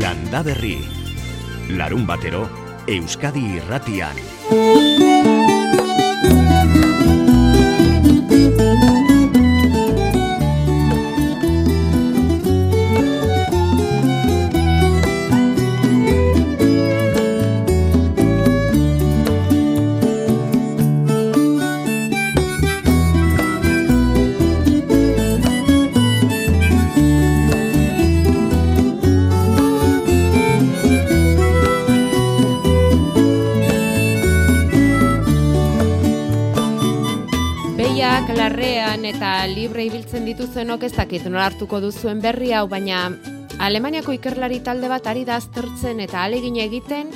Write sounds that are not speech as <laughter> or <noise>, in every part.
Landa Berri. Larun batero, Euskadi irratian. Libre ibiltzen dituzenok ez dakit nola hartuko duzuen berri hau, baina Alemaniako ikerlari talde bat ari da aztertzen eta alegin egiten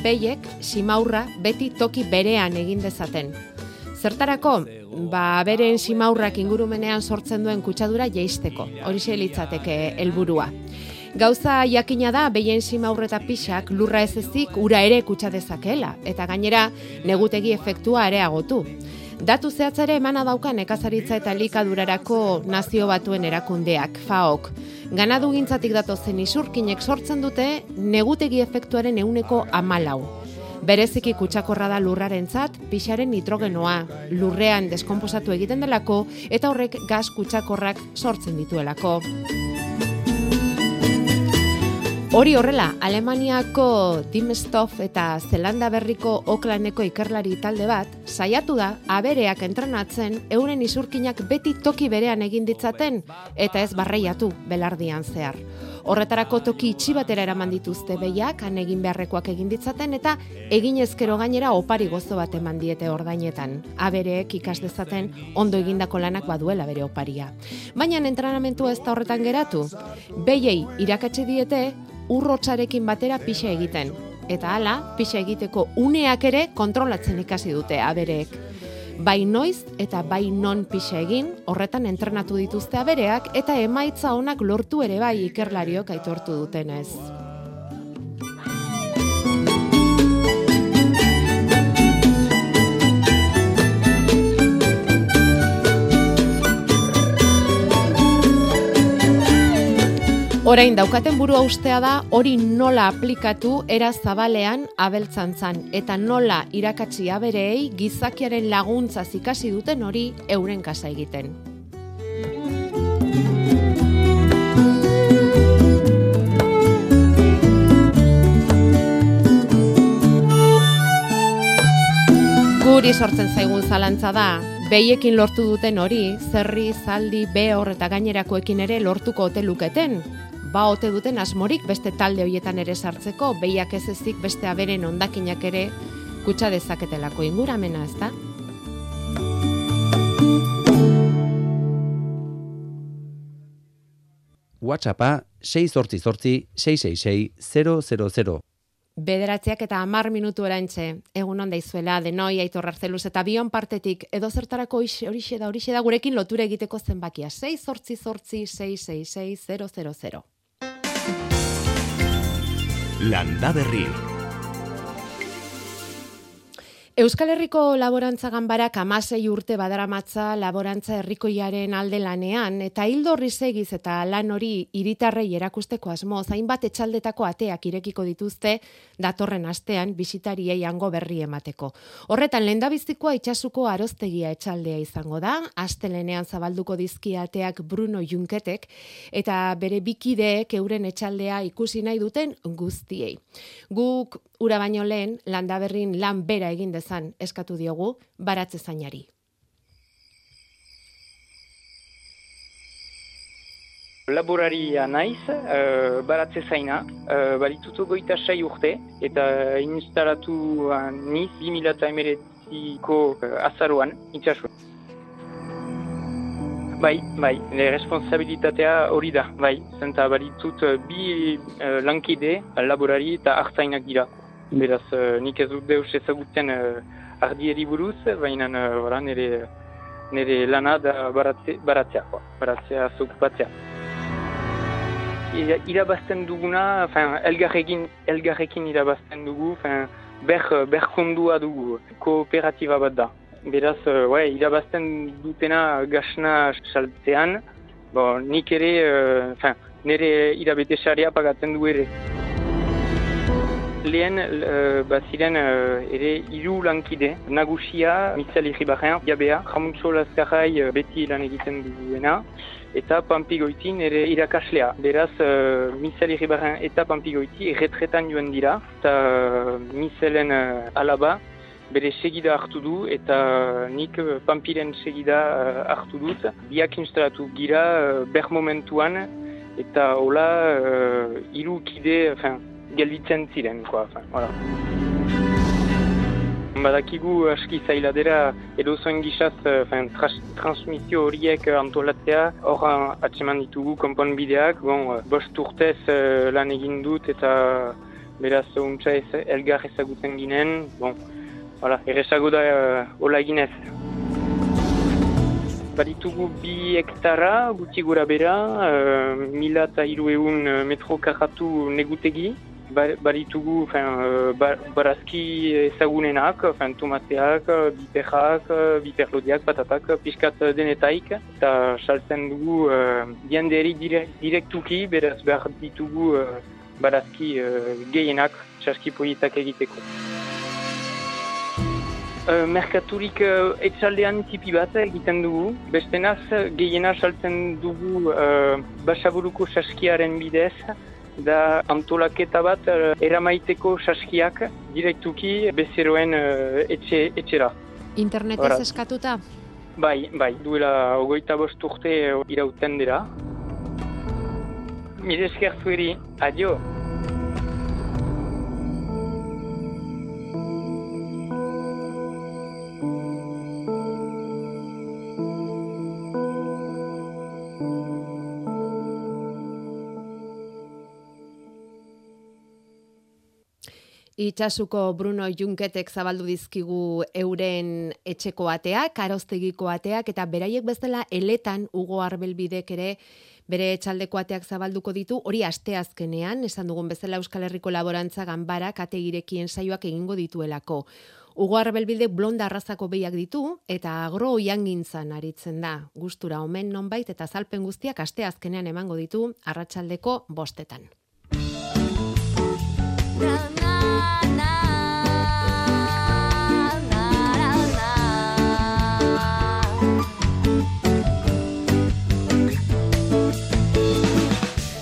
behiek simaurra beti toki berean egin dezaten. Zertarako, ba, beren simaurrak ingurumenean sortzen duen kutsadura jeisteko, hori litzateke helburua. Gauza jakina da behien simaurre eta pixak lurra ez ezik ura ere kutsa dezakela, eta gainera negutegi efektua areagotu. Datu zehatzare emana dauka nekazaritza eta likadurarako nazio batuen erakundeak, FAOK. Ganadu gintzatik datozen isurkinek sortzen dute negutegi efektuaren euneko amalau. Bereziki kutsakorra da lurrarentzat pixaren nitrogenoa, lurrean deskomposatu egiten delako eta horrek gas kutsakorrak sortzen dituelako. Hori horrela, Alemaniako Dimstoff eta Zelanda berriko Oklaneko ikerlari talde bat, saiatu da abereak entrenatzen euren isurkinak beti toki berean egin ditzaten eta ez barreiatu belardian zehar. Horretarako toki itxi batera eraman dituzte behiak, han egin beharrekoak egin ditzaten eta egin ezkero gainera opari gozo bat eman diete ordainetan. Abereek ikas dezaten ondo egindako lanak baduela bere oparia. Baina entrenamentua ez da horretan geratu. Behiei irakatsi diete urrotsarekin batera pixa egiten. Eta hala, pixa egiteko uneak ere kontrolatzen ikasi dute abereek. Bai noiz eta bai non pixa egin, horretan entrenatu dituzte abereak eta emaitza onak lortu ere bai ikerlariok aitortu dutenez. Orain daukaten buru ustea da hori nola aplikatu era zabalean abeltzantzan eta nola irakatsi abereei gizakiaren laguntza ikasi duten hori euren kasa egiten. Guri sortzen zaigun zalantza da, behiekin lortu duten hori, zerri, zaldi, behor eta gainerakoekin ere lortuko ote luketen. Ba ote duten asmorik beste talde hoietan ere sartzeko, behiak ez ezik beste aberen ondakinak ere kutsa dezaketelako inguramena, ezta? WhatsAppa 688 666 000. Bederatziak eta hamar minutu erantxe, egun onda izuela, denoi, aitor arzeluz eta bion partetik, edo zertarako horixe da, horixe da, gurekin lotura egiteko zenbakia, 6 sortzi sortzi 666 000. Landa Berri. Euskal Herriko Laborantza Ganbarak amasei urte badaramatza laborantza herrikoiaren alde lanean, eta hildo risegiz eta lan hori hiritarrei erakusteko asmo, zainbat etxaldetako ateak irekiko dituzte datorren astean bisitariei hango berri emateko. Horretan, lehendabizikoa itxasuko aroztegia etxaldea izango da, astelenean zabalduko dizkia ateak Bruno Junketek, eta bere bikideek euren etxaldea ikusi nahi duten guztiei. Guk ura baino lehen landaberrin lan bera egin dezan eskatu diogu baratze zainari. Laboraria naiz, uh, baratze zaina, uh, balitutu goita sai urte, eta instalatu uh, niz 2008ko uh, azaruan, itxasuan. Bai, bai, le responsabilitatea hori da, bai, zenta balitut bi uh, lankide, laborari eta hartzainak dira. Beraz, uh, nik ez dut deus ezagutzen uh, ardieri buruz, baina uh, nire, nire lana da baratze, baratzea, baratzea zuk batzea. Irabazten duguna, fin, elgarrekin, elgarrekin irabazten dugu, fin, ber, berkondua dugu, kooperatiba bat da. Beraz, uh, ouais, irabazten dutena gasna saltzean, bo, nik ere, uh, fin, nire irabete pagatzen du ere. Lehen uh, baziren uh, ere hiru lankide. Nagusia, Mitzal Iribarren, Jabea, Jamuntxo Lazkarai beti lan egiten duena, eta Pampigoiti ere irakaslea. Beraz, uh, Mitzal Iribarren eta Pampigoiti erretretan joan dira, eta uh, Mitzelen uh, alaba, bere segida hartu du eta nik Pampiren segida uh, hartu dut. Biak instalatu gira uh, ber momentuan eta hola uh, iru kide, gelditzen ziren, koa, fin, voilà. Badakigu aski zaila dira edo zoen gizaz fin, transmisio horiek antolatzea hor atseman ditugu konponbideak, bon, bost urtez lan egin dut eta beraz untsa ez, elgar ezagutzen ginen, bon, voilà, errezago da uh, hola eginez. Baditugu bi hektara, guti gura bera, uh, mila eta hiru egun metro karratu negutegi, baritugu uh, barazki ezagunenak, fin, tomateak, biperrak, biperlodiak, patatak, piskat denetaik, eta saltzen dugu uh, dianderi direktuki, beraz behar ditugu uh, barazki uh, gehienak, txaski polietak egiteko. Uh, merkaturik uh, etxaldean tipi bat egiten dugu. Bestenaz, gehiena saltzen dugu uh, basaburuko saskiaren bidez, da antolaketa bat uh, eramaiteko saskiak direktuki bezeroen uh, etxe, etxera. Internetez eskatuta? Bai, bai, duela ogoita bost urte irauten dira. Mire esker zueri, adio! Itxasuko Bruno Junketek zabaldu dizkigu euren etxeko ateak, karostegiko ateak, eta beraiek bezala eletan Ugo Arbelbidek ere bere etxaldeko ateak zabalduko ditu, hori asteazkenean, esan dugun bezala Euskal Herriko Laborantza Ganbara kate irekien saioak egingo dituelako. Ugo Arbelbide blonda arrazako behiak ditu, eta agro oiangintzan aritzen da. Gustura omen nonbait eta zalpen guztiak asteazkenean emango ditu arratsaldeko bostetan.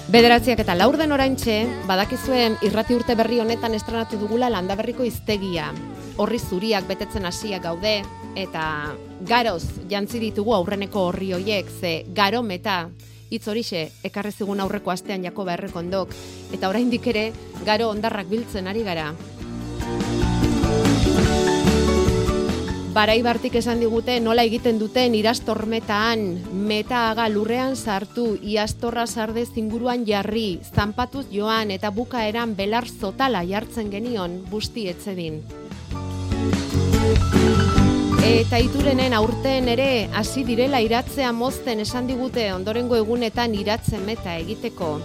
Bederatziak eta laur den oraintxe, badakizuen irrati urte berri honetan estrenatu dugula landaberriko iztegia. Horri zuriak betetzen hasiak gaude, eta garoz jantzi ditugu aurreneko horri hoiek, ze garo meta, hitz horixe, ekarri zigun aurreko astean jako errekondok, eta oraindik ere, garo ondarrak biltzen ari gara. Baraibartik esan digute nola egiten duten irastormetaan, metaaga lurrean sartu, iastorra sarde zinguruan jarri, zanpatuz joan eta bukaeran belar zotala jartzen genion busti etzedin. Eta iturenen aurten ere hasi direla iratzea mozten esan digute ondorengo egunetan iratzen meta egiteko.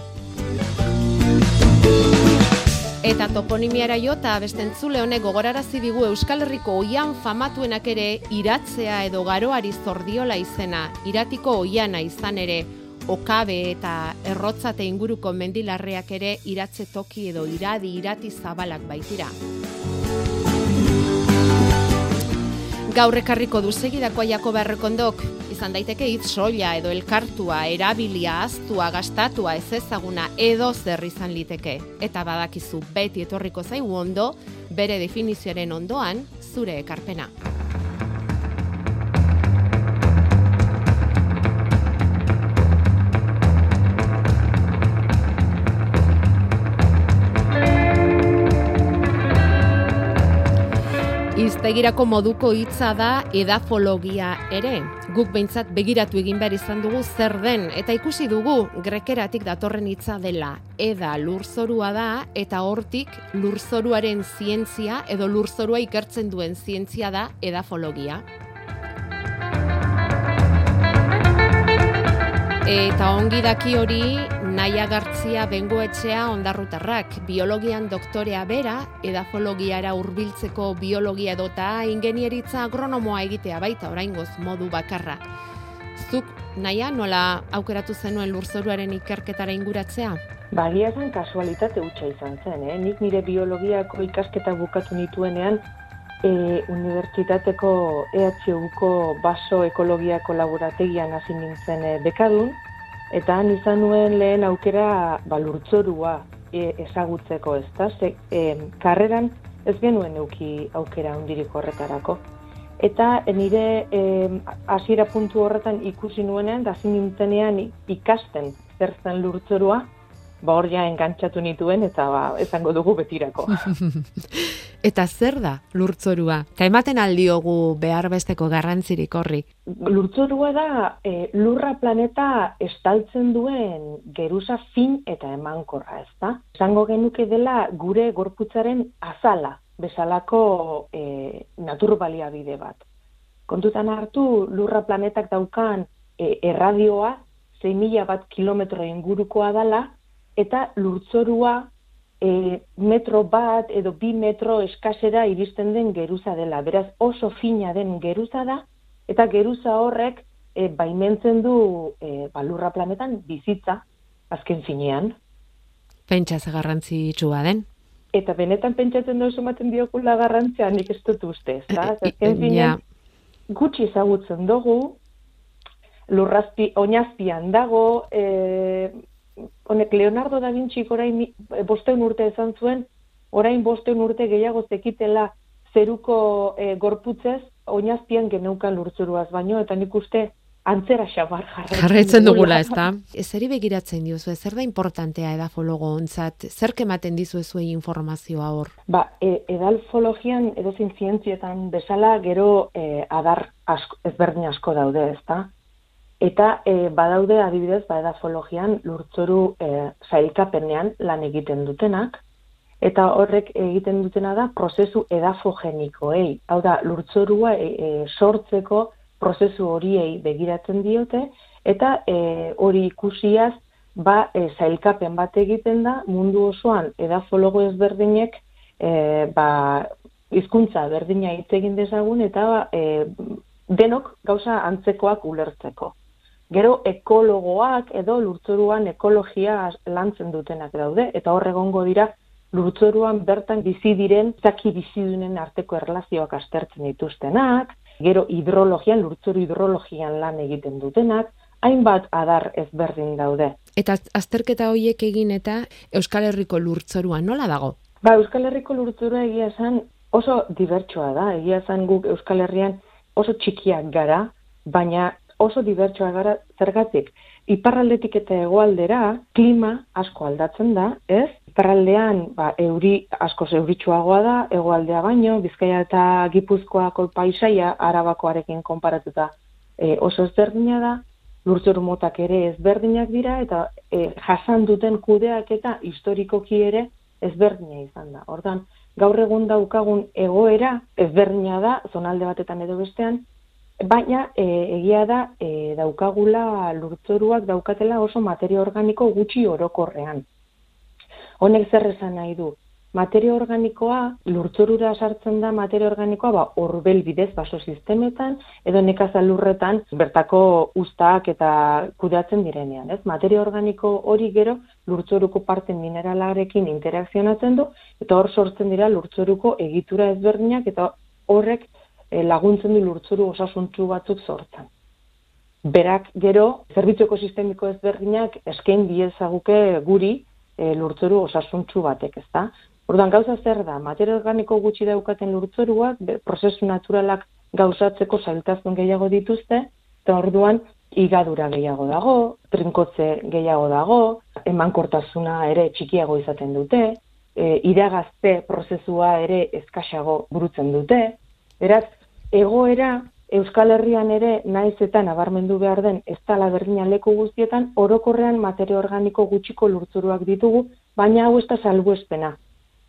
Eta toponimiara jota bestentzule honek gogorarazi digu Euskal Herriko oian famatuenak ere iratzea edo garoari zordiola izena, iratiko oiana izan ere, okabe eta errotzate inguruko mendilarreak ere iratze toki edo iradi irati zabalak baitira. Gaur ekarriko du segidako aiako beharrekondok, izan daiteke hitz soila edo elkartua, erabilia, aztua, gastatua, ez ezaguna, edo zer izan liteke. Eta badakizu beti etorriko zaigu ondo, bere definizioaren ondoan, zure ekarpena. Iztegirako moduko hitza da edafologia ere. Guk behintzat begiratu egin behar izan dugu zer den, eta ikusi dugu grekeratik datorren hitza dela. Eda lurzorua da, eta hortik lurzoruaren zientzia edo lurzorua ikertzen duen zientzia da edafologia. Eta ongi daki hori naia gartzia bengoetxea ondarrutarrak, biologian doktorea bera, edafologiara hurbiltzeko biologia edota ingenieritza agronomoa egitea baita oraingoz modu bakarra. Zuk naia nola aukeratu zenuen lurzoruaren ikerketara inguratzea? Bagia zen kasualitate hutsa izan zen, eh? nik nire biologiako ikasketa bukatu nituenean e, unibertsitateko EHUko baso ekologiako laborategian hasi nintzen e, bekadun, eta han izan nuen lehen aukera balurtzorua e, ezagutzeko, ez da? Ze, e, karreran ez genuen euki aukera hundirik horretarako. Eta nire hasiera puntu horretan ikusi nuenean, da nintzenean ikasten zer zen lurtzorua, ba hor ja engantzatu nituen eta ba esango dugu betirako. <laughs> eta zer da lurtzorua? Ta ematen aldiogu behar besteko garrantzirik horri. Lurtzorua da e, lurra planeta estaltzen duen geruza fin eta emankorra, ezta? Esango genuke dela gure gorputzaren azala, bezalako e, natur baliabide bat. Kontutan hartu lurra planetak daukan e, erradioa 6.000 bat kilometro ingurukoa dala, eta lurtzorua e, metro bat edo bi metro eskasera iristen den geruza dela. Beraz oso fina den geruza da, eta geruza horrek e, baimentzen du e, balurra planetan bizitza azken finean. Pentsa ze garrantzi itxua den. Eta benetan pentsatzen da oso maten diokula garrantzia nik ez dut uste. E, azken finean, gutxi ezagutzen dugu, lurrazpi, oinazpian dago, e, honek Leonardo da Vinci orain bosteun urte esan zuen, orain bosteun urte gehiago zekitela zeruko e, gorputzez, oinazpian geneukan lurtzuruaz baino, eta nik uste antzera xabar jarraitzen dugula, <laughs> ez da? Ezeri begiratzen diozu, zer da importantea edafologo ontzat, zer kematen dizu zuei informazioa hor? Ba, e, edalfologian edozin zientzietan bezala gero e, adar asko, ezberdin asko daude, ez da? Eta e, badaude adibidez, ba edafologian lurtzoru e, zailkapenean lan egiten dutenak, eta horrek egiten dutena da prozesu edafogenikoei. Hau da, lurtzorua e, e, sortzeko prozesu horiei begiratzen diote, eta e, hori ikusiaz, ba, e, zailkapen bat egiten da, mundu osoan edafologo ezberdinek, e, ba, hizkuntza berdina hitz egin dezagun, eta e, denok gauza antzekoak ulertzeko. Gero ekologoak edo lurtzoruan ekologia lantzen dutenak daude, eta hor egongo dira lurtzoruan bertan bizi diren zaki bizidunen arteko erlazioak astertzen dituztenak, gero hidrologian, lurtzoru hidrologian lan egiten dutenak, hainbat adar ezberdin daude. Eta azterketa horiek egin eta Euskal Herriko lurtzorua nola dago? Ba, Euskal Herriko lurtzorua egia esan oso dibertsua da, egia esan guk Euskal Herrian oso txikiak gara, baina oso dibertsoa gara zergatik. Iparraldetik eta hegoaldera klima asko aldatzen da, ez? Iparraldean ba, euri asko zeuritxuagoa da, hegoaldea baino, Bizkaia eta Gipuzkoako paisaia arabakoarekin konparatuta e, oso ezberdina da, lurtzoru motak ere ezberdinak dira, eta e, jasan duten kudeak eta historikoki ere ezberdina izan da. Hortan, gaur egun daukagun egoera ezberdina da, zonalde batetan edo bestean, Baina e, egia da e, daukagula lurtzoruak daukatela oso materia organiko gutxi orokorrean. Honek zer esan nahi du? Materia organikoa, lurtzorura sartzen da materia organikoa, ba, orbel bidez baso sistemetan, edo nekazal lurretan bertako ustak eta kudeatzen direnean. Ez? Materia organiko hori gero lurtzoruko parte mineralarekin interakzionatzen du, eta hor sortzen dira lurtzoruko egitura ezberdinak, eta horrek laguntzen du lurtzuru osasuntzu batzuk sortzen. Berak gero, zerbitzu ekosistemiko ezberdinak eskain diezaguke guri e, lurtzuru osasuntzu batek, ezta? Orduan gauza zer da, materia organiko gutxi daukaten lurtzoruak, prozesu naturalak gauzatzeko zailtasun gehiago dituzte, eta orduan igadura gehiago dago, trinkotze gehiago dago, emankortasuna ere txikiago izaten dute, e, iragazte prozesua ere eskaxago burutzen dute, beraz, egoera Euskal Herrian ere naiz eta nabarmendu behar den ez tala berdina leku guztietan orokorrean materia organiko gutxiko lurtzuruak ditugu, baina hau ez da salbuespena.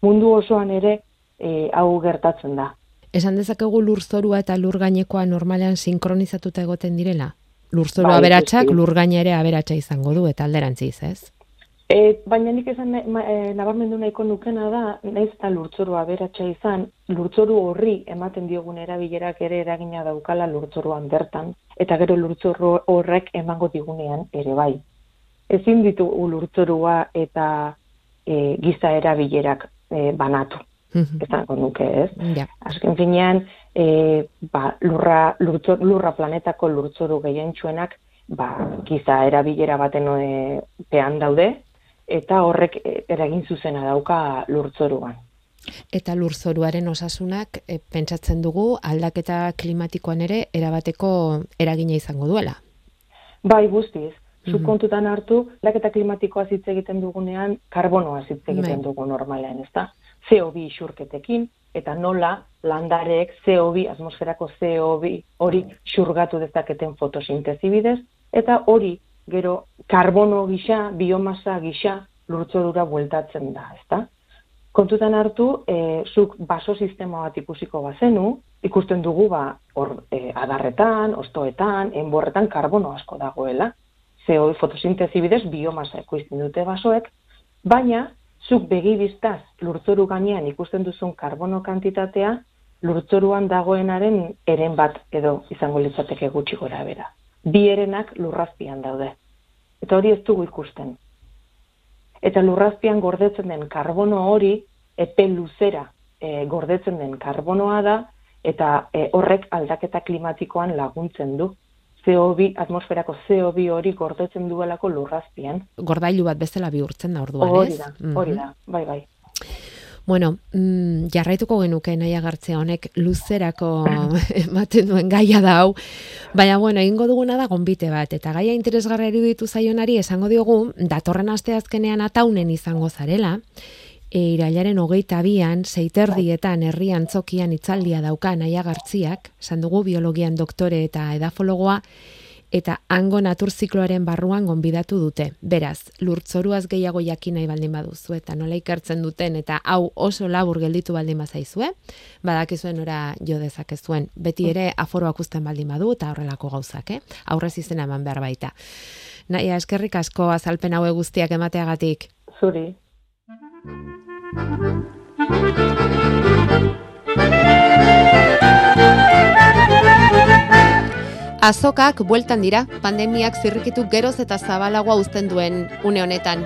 Mundu osoan ere e, hau gertatzen da. Esan dezakegu lurzorua eta lurgainekoa normalean sinkronizatuta egoten direla? Lurzorua bai, aberatsak lurgaine ere aberatsa izango du eta alderantziz, ez? E, baina nik esan e, nabarmendu nahiko nukena da, naiz eta lurtzorua beratxa izan, lurtzoru horri ematen diogun erabilerak ere eragina daukala lurtzoruan bertan. eta gero lurzoru horrek emango digunean ere bai. Ezin ditu lurtzorua eta e, giza erabilerak e, banatu. Esango nuke, ez? Ja. Azken finean, e, ba, lurra, lurtzor, lurra planetako lurtzoru gehientsuenak ba, giza erabilera baten e, pean daude, eta horrek eragin zuzena dauka lurtzoruan. Eta lurzoruaren osasunak e, pentsatzen dugu aldaketa klimatikoan ere erabateko eragina izango duela. Bai, guztiz. Zuk Mhm. kontutan hartu, aldaketa klimatikoa hitz egiten dugunean, karbonoa hitz Bai. egiten dugu normalean, ezta? CO2 isurketekin, eta nola landareek CO2, atmosferako CO2 hori xurgatu dezaketen fotosintesi bidez, eta hori gero karbono gisa, biomasa gisa lurtzorura bueltatzen da, ezta? Kontutan hartu, e, zuk baso sistema bat ikusiko bazenu, ikusten dugu ba, hor e, adarretan, ostoetan, enborretan karbono asko dagoela. CO2 fotosintesi bidez biomasa ekoizten dute basoek, baina zuk begi biztaz lurtzoru gainean ikusten duzun karbono kantitatea lurtzoruan dagoenaren eren bat edo izango litzateke gutxi gora bera. Bi erenak lurrazpian daude. Eta hori ez dugu ikusten. Eta lurrazpian gordetzen den karbono hori epe luzera e, gordetzen den karbonoa da eta e, horrek aldaketa klimatikoan laguntzen du. CO2, atmosferako CO2 hori gordetzen duelako lurrazpian. Gordailu bat bezala bihurtzen da orduan, Hori ez? da, hori Mhm. da, bai, bai. Bueno, mm, jarraituko genuke nahi agartzea honek luzerako <laughs> ematen duen gaia da hau. Baina, bueno, egingo duguna da gonbite bat. Eta gaia interesgarra iruditu zaionari esango diogu, datorren asteazkenean ataunen izango zarela, e, irailaren hogeita bian, seiterdietan herrian tzokian itzaldia dauka nahi agartziak, dugu biologian doktore eta edafologoa, eta hango naturzikloaren barruan gonbidatu dute. Beraz, lurtzoruaz gehiago jakin nahi baldin baduzu eta nola ikertzen duten eta hau oso labur gelditu baldin bazaizue, badakizuen ora jo dezakezuen. Beti ere aforoak uzten baldin badu eta horrelako gauzak, eh? Aurrez izena eman behar baita. Naia, eskerrik asko azalpen haue guztiak emateagatik. Zuri. Azokak bueltan dira, pandemiak zirrikitu geroz eta zabalagoa uzten duen une honetan.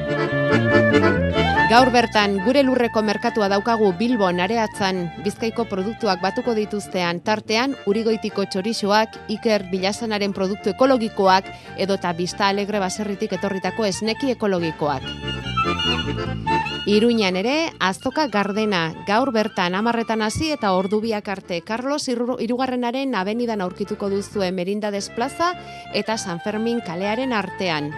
Gaur bertan, gure lurreko merkatua daukagu Bilbon areatzan, bizkaiko produktuak batuko dituztean tartean, urigoitiko txorixoak, Iker Bilasanaren produktu ekologikoak, edota Bista Alegre baserritik etorritako esneki ekologikoak. Iruñan ere, azoka gardena, gaur bertan amarretan hasi eta ordubiak arte. Carlos Iru- Irugarrenaren abenidan aurkituko duzue Merindades Plaza eta San Fermin kalearen artean.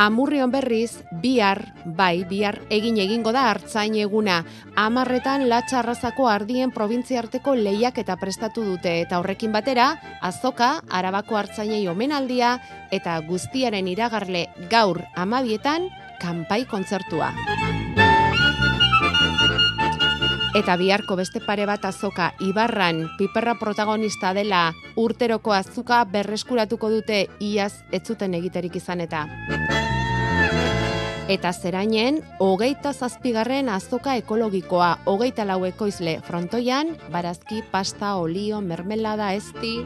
Amurrion berriz, bihar, bai, bihar egin egingo da hartzain eguna. Amarretan latxarrazako ardien probintziarteko lehiak eta prestatu dute eta horrekin batera, azoka, arabako hartzainei omenaldia eta guztiaren iragarle gaur amabietan, kanpai kontzertua. Eta biharko beste pare bat azoka Ibarran piperra protagonista dela urteroko azuka berreskuratuko dute iaz ez zuten egiterik izan eta. Eta zerainen, hogeita zazpigarren azoka ekologikoa, hogeita lau ekoizle frontoian, barazki, pasta, olio, mermelada, esti...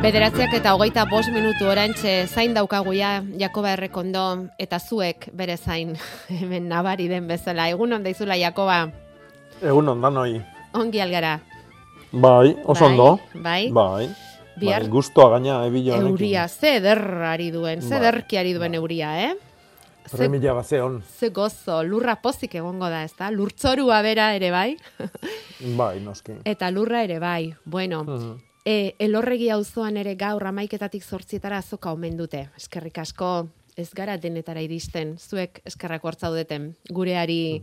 Bederatziak eta hogeita bost minutu orantxe zain daukaguia Jakoba Errekondo eta zuek bere zain <laughs> hemen nabari den bezala. Egun on daizula Jakoba, Egun ondan hoi. ongi algara. Bai, oso Bai, ondo. Bai, Bai. bihar Bai, gustoa gaina ebilo honekin. euria, ze ederrari duen, ze Bai. ederki ari duen euria, eh? Ze, Remila bazeon. ze gozo, lurra pozik egongo da, ezta? Lurtzorua bera ere bai, <laughs> Bai, noski. eta lurra ere bai. Bueno, Mhm. E, elorregi auzoan ere gaur amaiketatik zortzietara azoka omen dute. Eskerrik asko, ez gara denetara iristen, zuek eskerrak hortzaudeten, gureari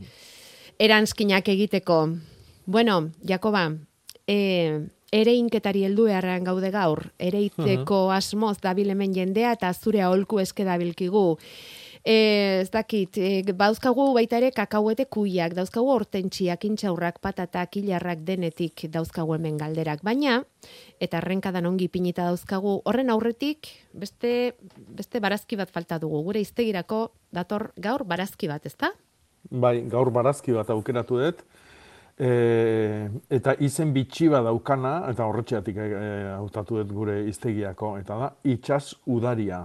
eranskinak egiteko. Bueno, Jakoba, e, ere inketari heldu beharrean gaude gaur, ere itzeko asmoz dabil hemen jendea eta zure aholku eske dabilkigu. E, ez dakit, e, bauzkagu baita ere kakauete kuiak, dauzkagu hortentxiak, intxaurrak, patatak, hilarrak denetik dauzkagu hemen galderak. Baina, eta errenkadan ongi pinita dauzkagu, horren aurretik beste, beste barazki bat falta dugu. Gure iztegirako dator gaur barazki bat, ezta? Bai, gaur barazki bat aukeratu dut. E, eta izen bitxi bat daukana, eta horretxeatik e, hautatu dut gure iztegiako, eta da, itxas udaria.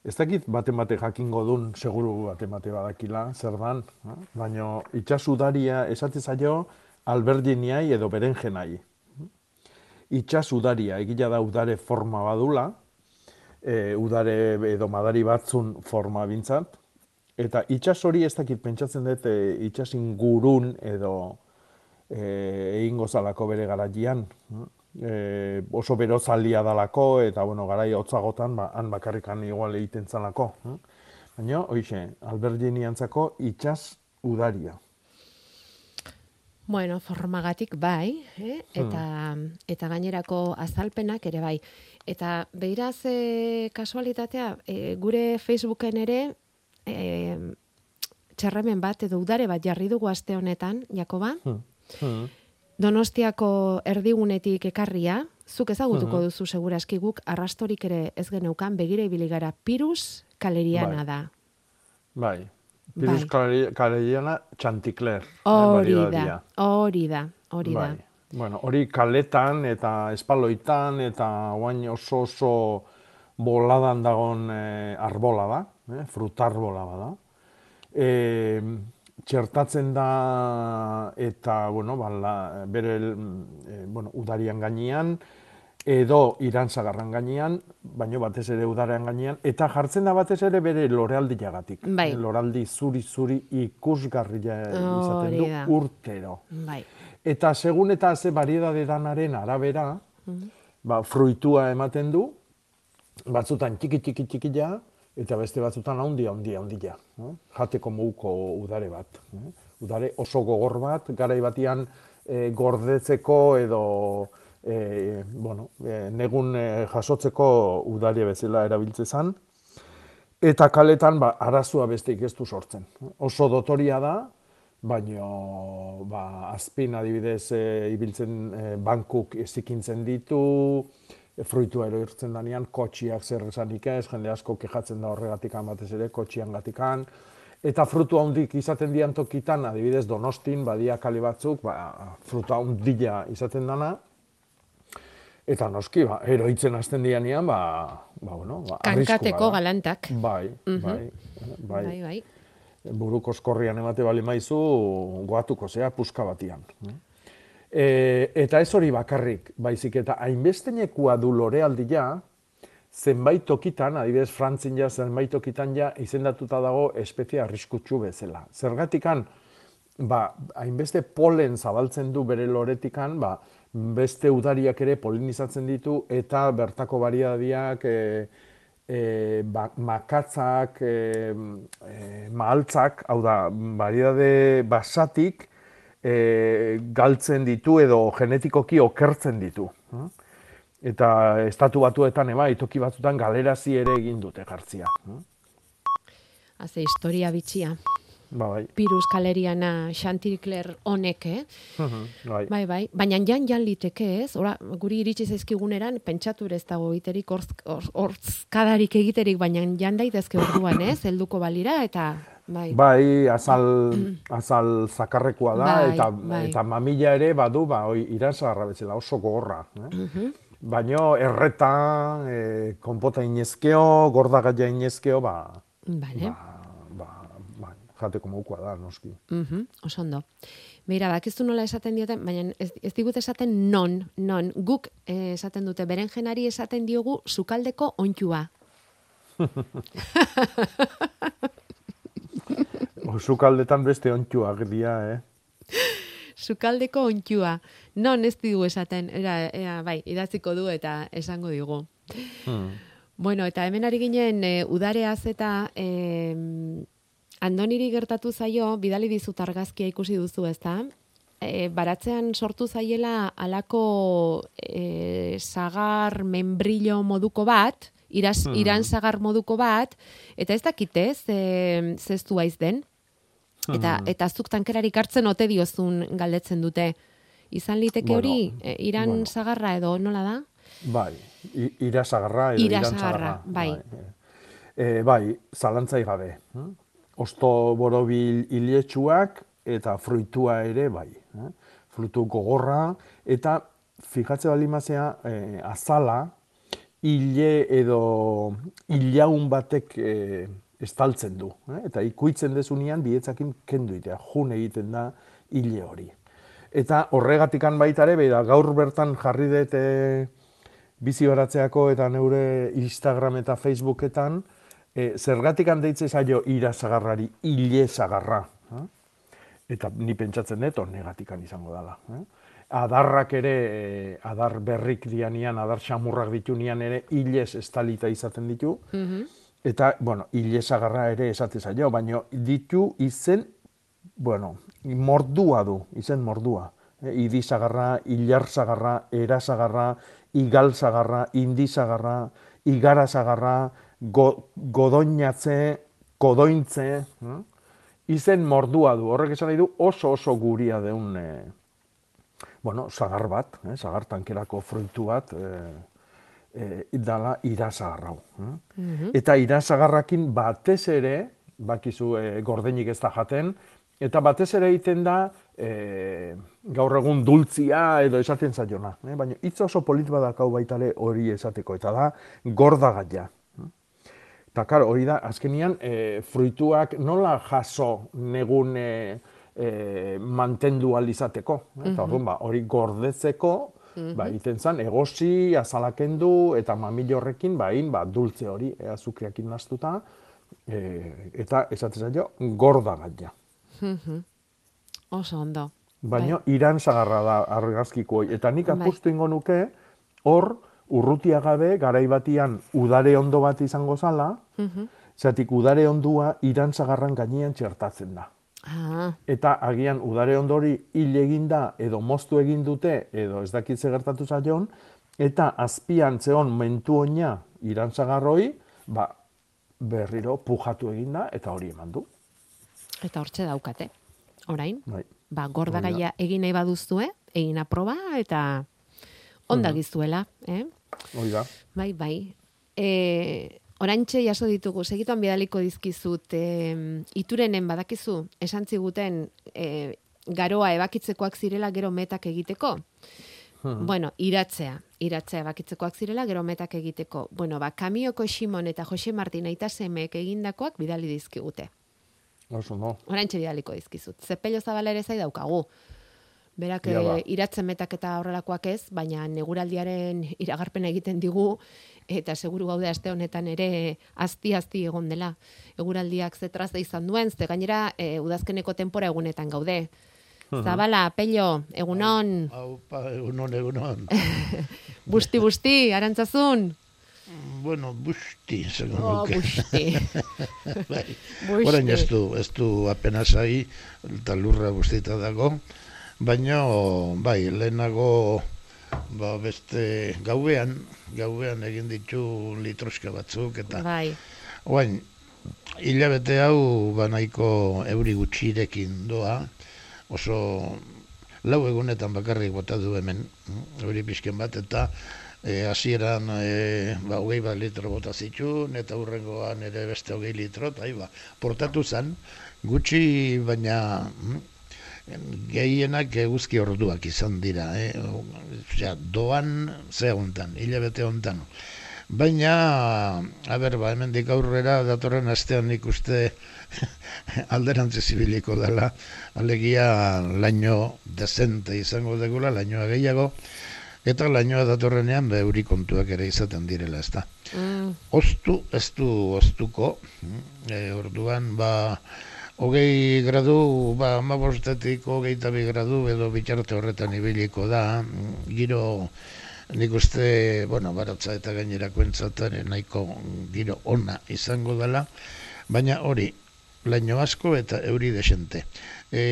Ez dakit baten bate jakingo dun, seguru baten bate badakila, zer dan, eh? baina itxas udaria esate zaio alberginiai edo berenjenai. Itxas udaria, egila da udare forma badula, e, udare edo madari batzun forma bintzat, Eta itxas hori ez dakit pentsatzen dut e, itxasin gurun edo e, egingo zalako bere garaian. E, oso berozalia dalako eta bueno, garai hotzagotan ba, han bakarrikan igual egiten zalako. Baina, hoxe, albergini antzako itxas udaria. Bueno, formagatik bai, eh? eta, eta gainerako azalpenak ere bai. Eta behiraz e, kasualitatea, e, gure Facebooken ere e, txerremen bat edo udare bat jarri dugu aste honetan, Jakoba. Hmm. Hmm. Donostiako erdigunetik ekarria, zuk ezagutuko hmm. duzu seguraski guk arrastorik ere ez geneukan begira ibili gara Pirus Kaleriana bai. da. Bai. Pirus bai. Kaleriana Chanticler. Hori da, hori da, hori da. Bai. Bueno, hori kaletan eta espaloitan eta guain oso oso boladan dagon e, arbola da eh, frutarbola bada. E, txertatzen da eta bueno, bala, bere e, bueno, udarian gainean edo irantzagarran gainean, baino batez ere udaren gainean, eta jartzen da batez ere bere lorealdi jagatik. Bai. Loraldi zuri-zuri ikusgarria izaten du urtero. Bai. Eta segun eta ze variedade danaren arabera, mm ba, fruitua ematen du, batzutan txiki txiki txiki ja, eta beste batzutan handia, handia, handia. Eh? Jateko muguko udare bat. Eh? Udare oso gogor bat, garai batian e, gordetzeko edo e, bueno, e, negun e, jasotzeko udare bezala erabiltze zen. Eta kaletan ba, arazua beste ikestu sortzen. Oso dotoria da, baino ba, azpin adibidez e, ibiltzen e, bankuk ezikintzen ditu, fruitua eroirtzen danean, kotxiak zer esanik ez, jende asko kejatzen da horregatik batez ere, kotxian gatikan. Eta frutu handik izaten dian tokitan, adibidez donostin, badia kali batzuk, ba, fruta handila izaten dana, Eta noski, ba, eroitzen hasten dianean, ba, ba, bueno, ba, Kankateko galantak. Bai, bai, bai, bai, bai. Buruko eskorrian emate bali maizu, goatuko zea, puska batian. E, eta ez hori bakarrik, baizik eta hainbestenekua du lorealdia, zenbait tokitan, adibidez Frantzin ja, zenbait tokitan ja, izendatuta dago espezia arriskutsu bezala. Zergatikan, ba, hainbeste polen zabaltzen du bere loretikan, ba, beste udariak ere polinizatzen ditu, eta bertako bariadiak, e, e, ba, makatzak, e, e, mahaltzak, hau da, bariade basatik, e, galtzen ditu edo genetikoki okertzen ditu. Eta estatu batuetan eba, itoki batzutan galerazi ere egin dute gartzia. Haze, historia bitxia. Ba, bai. Pirus kaleriana Chanticleer honek, eh? bai. bai, bai. Baina jan jan liteke ez, Ora, guri iritsi zaizkiguneran, pentsatu ez dago egiterik, ortzkadarik egiterik, baina jan daitezke orduan ez, helduko balira, eta Bai. bai, azal, <clears throat> azal zakarrekoa da, bai, eta, bai. eta mamila ere badu, ba, oi, irazarra bezala, oso gogorra. Eh? Uh Baina erreta, e, konpota inezkeo, gordagaia inezkeo, ba, vale. ba, ba, ba, jateko mokua da, noski. Uh -huh. Oso ondo. Beira, bakizu nola esaten dioten, baina ez, ez digut esaten non, non, guk eh, esaten dute, beren jenari esaten diogu sukaldeko <laughs> <laughs> ontsua. Zukaldetan beste ontsuak dia, eh? Zukaldeko ontsua. Non ez digu esaten, era, era, bai, idaziko du eta esango digu. Hmm. Bueno, eta hemen ari ginen e, udareaz eta e, andoniri gertatu zaio, bidali dizut argazkia ikusi duzu ez da? E, baratzean sortu zaiela alako e, sagar membrillo moduko bat, iras, hmm. iran sagar moduko bat, eta ez dakite, ze, zeztu aiz den, Eta, hmm. eta zuk tankerarik hartzen ote diozun galdetzen dute. Izan liteke hori, e, iran bueno. zagarra edo nola da? Bai, ira zagarra edo ira iran zagarra. Bai. Bai, e, bai zalantzai gabe. Osto borobil iletsuak eta fruitua ere bai. Frutu gogorra eta fijatze balimazea eh, azala hile edo hilaun batek eh, estaltzen du. Eh? Eta ikuitzen dezunean bietzakin kendu itea, jun egiten da hile hori. Eta horregatikan baita ere, da, gaur bertan jarri dut e, bizi baratzeako eta neure Instagram eta Facebooketan, e, zergatikan deitze zaio irazagarrari hile zagarra. Eh? Eta ni pentsatzen dut, negatikan izango dela. Eh? Adarrak ere, e, adar berrik dianian, adar xamurrak ditunian ere, hilez estalita izaten ditu. Mm Eta, bueno, hile zagarra ere esate zaio, baina ditu izen, bueno, mordua du, izen mordua. E, idi zagarra, hilar zagarra, era zagarra, igal zagarra, indi zagarra, igara zagarra, go, godoinatze, kodointze, hm? izen mordua du. Horrek esan nahi du oso oso guria deun, e, bueno, zagar bat, eh, zagar tankerako fruitu bat, e, e, dala irazagarrau. Mm -hmm. Eta irazagarrakin batez ere, bakizu e, gordenik ez da jaten, eta batez ere egiten da e, gaur egun dultzia edo esaten zaiona. Eh? Baina hitz oso polit badakau baitale hori esateko, eta da gordagaia. Eta, karo, hori da, azkenian, e, fruituak nola jaso negun e, e, mantendu alizateko. Eta, mm ba, hori gordetzeko, -hmm. ba, iten zan, egosi, azalakendu, eta mamilo horrekin, ba, in, ba, dultze hori, e, azukriakin naztuta, e, eta esatzen zaio, gorda gaia. Mm Oso ondo. Baina bai. iran zagarra da argazkiko, eta nik bai. apustu ingo nuke, hor, urrutia gabe, garai batian, udare ondo bat izango zala, mm zatik udare ondua iran zagarran gainean txertatzen da. Ah. Eta agian udare ondori hil egin da, edo moztu egin dute, edo ez dakitze gertatu zaion, eta azpian zeon mentu oina irantzagarroi, ba, berriro pujatu egin da, eta hori eman du. Eta hortxe daukate, orain? Bai. Ba, gorda gaia egin nahi baduztu, eh? egin aproba, eta ondak izuela. Eh? Oida. Bai, bai. E, Orantxe jaso ditugu, segituan bidaliko dizkizut, e, iturenen badakizu, esan ziguten e, garoa ebakitzekoak zirela gero metak egiteko. Hmm. Bueno, iratzea, iratzea ebakitzekoak zirela gero metak egiteko. Bueno, ba, kamioko Simon eta Jose Martin aita semeek egindakoak bidali dizkigute. Oso, no. Orantxe bidaliko dizkizut. Zepello zabala ere zai daukagu. Berak ba. iratzen metak eta horrelakoak ez, baina neguraldiaren iragarpen egiten digu eta seguru gaude aste honetan ere azti azti egon dela. Eguraldiak zetraz da izan duen, ze gainera e, udazkeneko tempora egunetan gaude. Zabala, pello, egunon. Hau, pa, egunon, egunon. <laughs> busti, busti, arantzazun. Bueno, busti, segun oh, busti. <laughs> bai. busti. ez du, ez du apenas ahi, eta lurra bustita dago, baina, bai, lehenago, ba, beste gauean, gauean egin ditu litroska batzuk, eta bai. oain, hilabete hau banaiko euri gutxirekin doa, oso lau egunetan bakarrik bota du hemen, euri pixken bat, eta e, hasieran e, ba, hogei bat litro bota zituen, eta hurrengoan ere beste hogei litro, eta ba, portatu zen, gutxi baina hm, gehienak eguzki orduak izan dira, eh? Osea, doan ze hontan, hilabete hontan. Baina, a ber, ba, hemen aurrera datorren astean ikuste <laughs> alderantze zibiliko dela, alegia laino dezente izango degula, lainoa gehiago, eta lainoa datorrenean beuri kontuak ere izaten direla, ez da. Mm. Ostu, ez du ostuko, e, orduan, ba, hogei gradu, ba, amabostetik hogei tabi gradu edo bitxarte horretan ibiliko da, giro nik uste, bueno, baratza eta gainerako entzatan nahiko giro ona izango dela, baina hori, laino asko eta euri desente. E,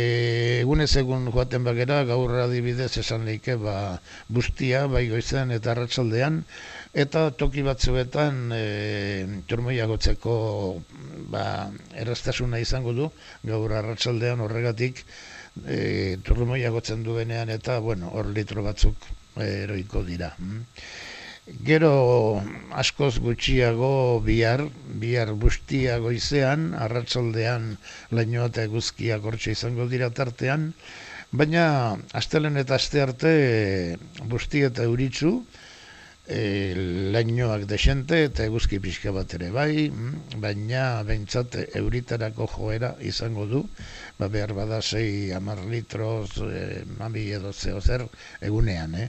egunez egun joaten bagera, gaur adibidez esan leike, ba, bustia, bai goizan eta arratsaldean, eta toki batzuetan e, turmoia gotzeko ba, erraztasuna izango du, gaur arratsaldean horregatik e, turmoia gotzen duenean eta bueno, hor litro batzuk eroiko dira. Mm. Gero askoz gutxiago bihar, bihar bustiago izean, arratsaldean lainoa eta eguzkiak hortxe izango dira tartean, baina astelen eta aste arte busti eta euritzu, e, lainoak desente eta eguzki pixka bat ere bai, mm, baina behintzat euritarako joera izango du, ba behar bada zei amar litroz, e, mami edo zeo zer, egunean, eh?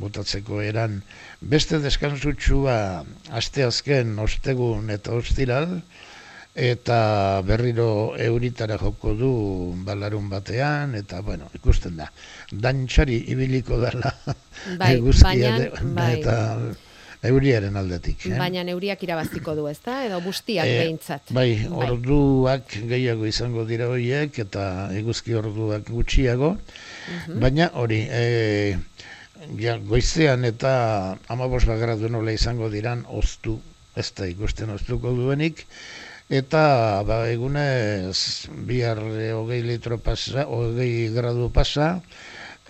botatzeko eran beste deskantzutxua asteazken ostegun eta ostiral eta berriro euritara joko du balarun batean eta bueno, ikusten da dantxari ibiliko dela bai, <laughs> eguzkia bai. eta euriaren aldetik. Eh? Baina euriak irabaztiko du, ezta? Edo bustiak e, behintzat. Bai, bai, orduak gehiago izango dira horiek eta eguzki orduak gutxiago. Mhm. Baina hori, e, ja, goizean eta amabos bagarra nola izango diran oztu, ez da ikusten oztuko duenik, eta ba, egunez bihar hogei litro pasa, hogei gradu pasa,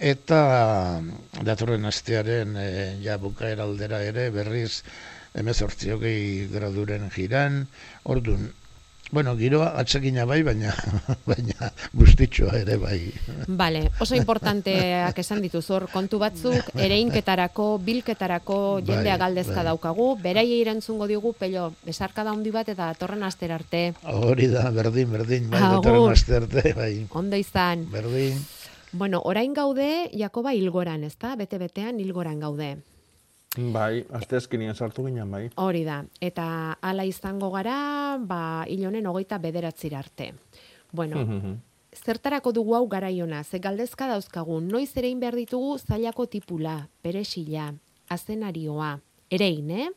eta datorren astearen e, ja bukaera aldera ere berriz emezortzi hogei graduren jiran, orduan Bueno, giroa atsegina bai, baina <laughs> baina bustitxoa ere bai. Vale, oso importanteak esan dituz hor kontu batzuk, ereinketarako, bilketarako jendea bai, galdezka bai. daukagu, beraie irantzungo diogu pello, besarka da handi bat eta torren aster arte. Hori da, berdin, berdin, bai, torren aster arte, bai. Ondo izan. Berdin. Bueno, orain gaude, Jakoba hilgoran, ezta? Bete-betean hilgoran gaude. Bai, azte azkenian sartu ginen, bai. Hori da, eta ala izango gara, ba, hilonen ogeita bederatzira arte. Bueno, zertarako dugu hau garaiona, ze galdezka dauzkagu, noiz erein behar ditugu zailako tipula, peresila, azenarioa, erein, eh?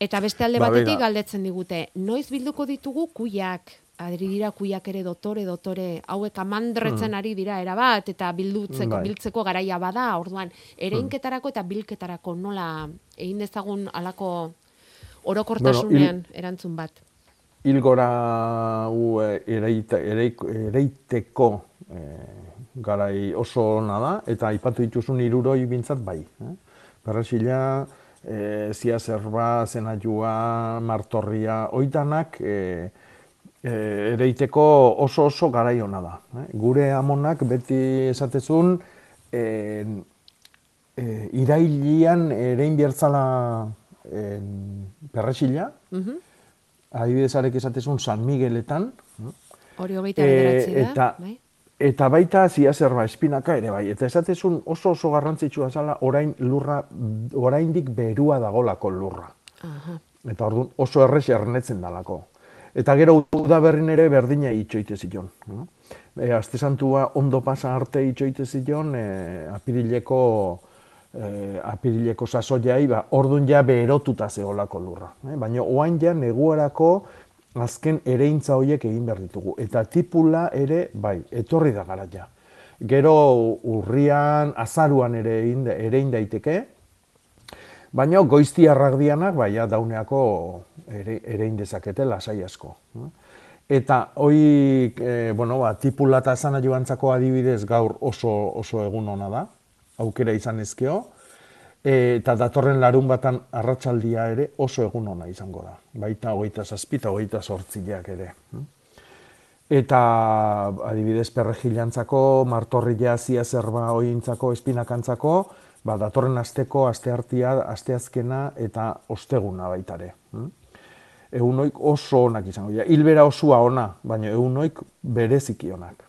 Eta beste alde ba, batetik galdetzen digute, noiz bilduko ditugu kuiak, adri dira kuiak ere dotore, dotore, hauek amandretzen hmm. ari dira erabat, eta bildutzeko, bai. biltzeko garaia bada, orduan, ereinketarako eta bilketarako nola egin dezagun alako orokortasunean bueno, erantzun bat. Ilgora u e, ereite, ereiteko e, garai oso ona da, eta aipatu dituzun iruroi bintzat bai. Eh? Perrasila, e, zia zerba, zenajua, martorria, oitanak, e, e, ereiteko oso oso garai ona da. Eh? Gure amonak beti esatezun e, e, irailian erein biertzala e, perresila, mm -hmm. adibidezarek esatezun San Migueletan. Hori hogeita e, eta, bai? Eta baita zia zerba espinaka ere bai. Eta esatezun oso oso garrantzitsua zala orain lurra, oraindik berua dagolako lurra. Aha. Eta orduan oso errex ernetzen dalako. Eta gero udaberrin ere berdina itxoite zion. E, Azte santua ondo pasa arte itxoite zion, e, apirileko, e, apirileko sasoiai, ba, orduan ja beherotuta zeholako lurra. E, baina oain ja neguarako azken ereintza horiek egin behar ditugu. Eta tipula ere, bai, etorri da gara ja. Gero urrian, azaruan ere egin daiteke, Baina goizti dianak, baina dauneako ere, ere indezakete lasai asko. Eta hoi, e, bueno, ba, tipula eta esan adibidez gaur oso, oso egun ona da, aukera izan ezkeo, e, eta datorren larun batan arratsaldia ere oso egun ona izango da. Baita hogeita zazpita, hogeita sortzileak ere. Eta adibidez perregilantzako, martorria zia zerba hointzako, espinakantzako, ba, datorren asteko, aste hartia, aste azkena eta osteguna baitare. Hm? Egunoik oso onak izango dira. Hilbera osua ona, baina egunoik bereziki onak.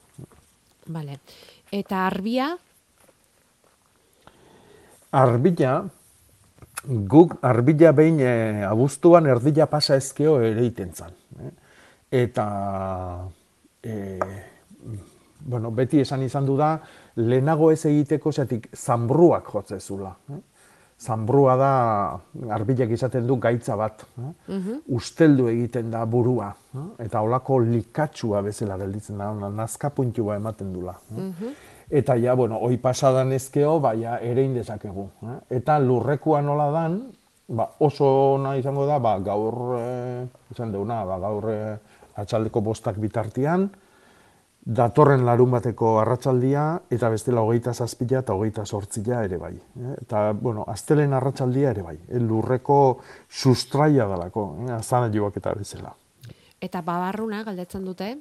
Vale. Eta arbia? Arbila, guk arbila behin e, abuztuan erdila pasa ezkeo ere iten zan. Eh? Eta e, bueno, beti esan izan du da, lehenago ez egiteko zeatik zanbruak jotze zula. Eh? Zanbrua da, arbilek izaten du gaitza bat. Eh? Mhm. Usteldu egiten da burua. Eh? Eta olako likatsua bezala gelditzen da, nazkapuntua ematen dula. Eh? Mhm. Eta ja, bueno, oi pasadan ezkeo, baina ere indezakegu. Eh? Eta lurrekua nola dan, ba, oso ona izango da, ba, gaur, eh, izan deuna, ba, gaur eh, atxaldeko bostak bitartian, datorren larun bateko arratsaldia eta bestela hogeita zazpila eta hogeita sortzila ere bai. eh? Eta, bueno, aztelen arratsaldia ere bai. eh? Lurreko sustraia dalako, eh? azana joak eta bezala. Eta babarruna galdetzen dute,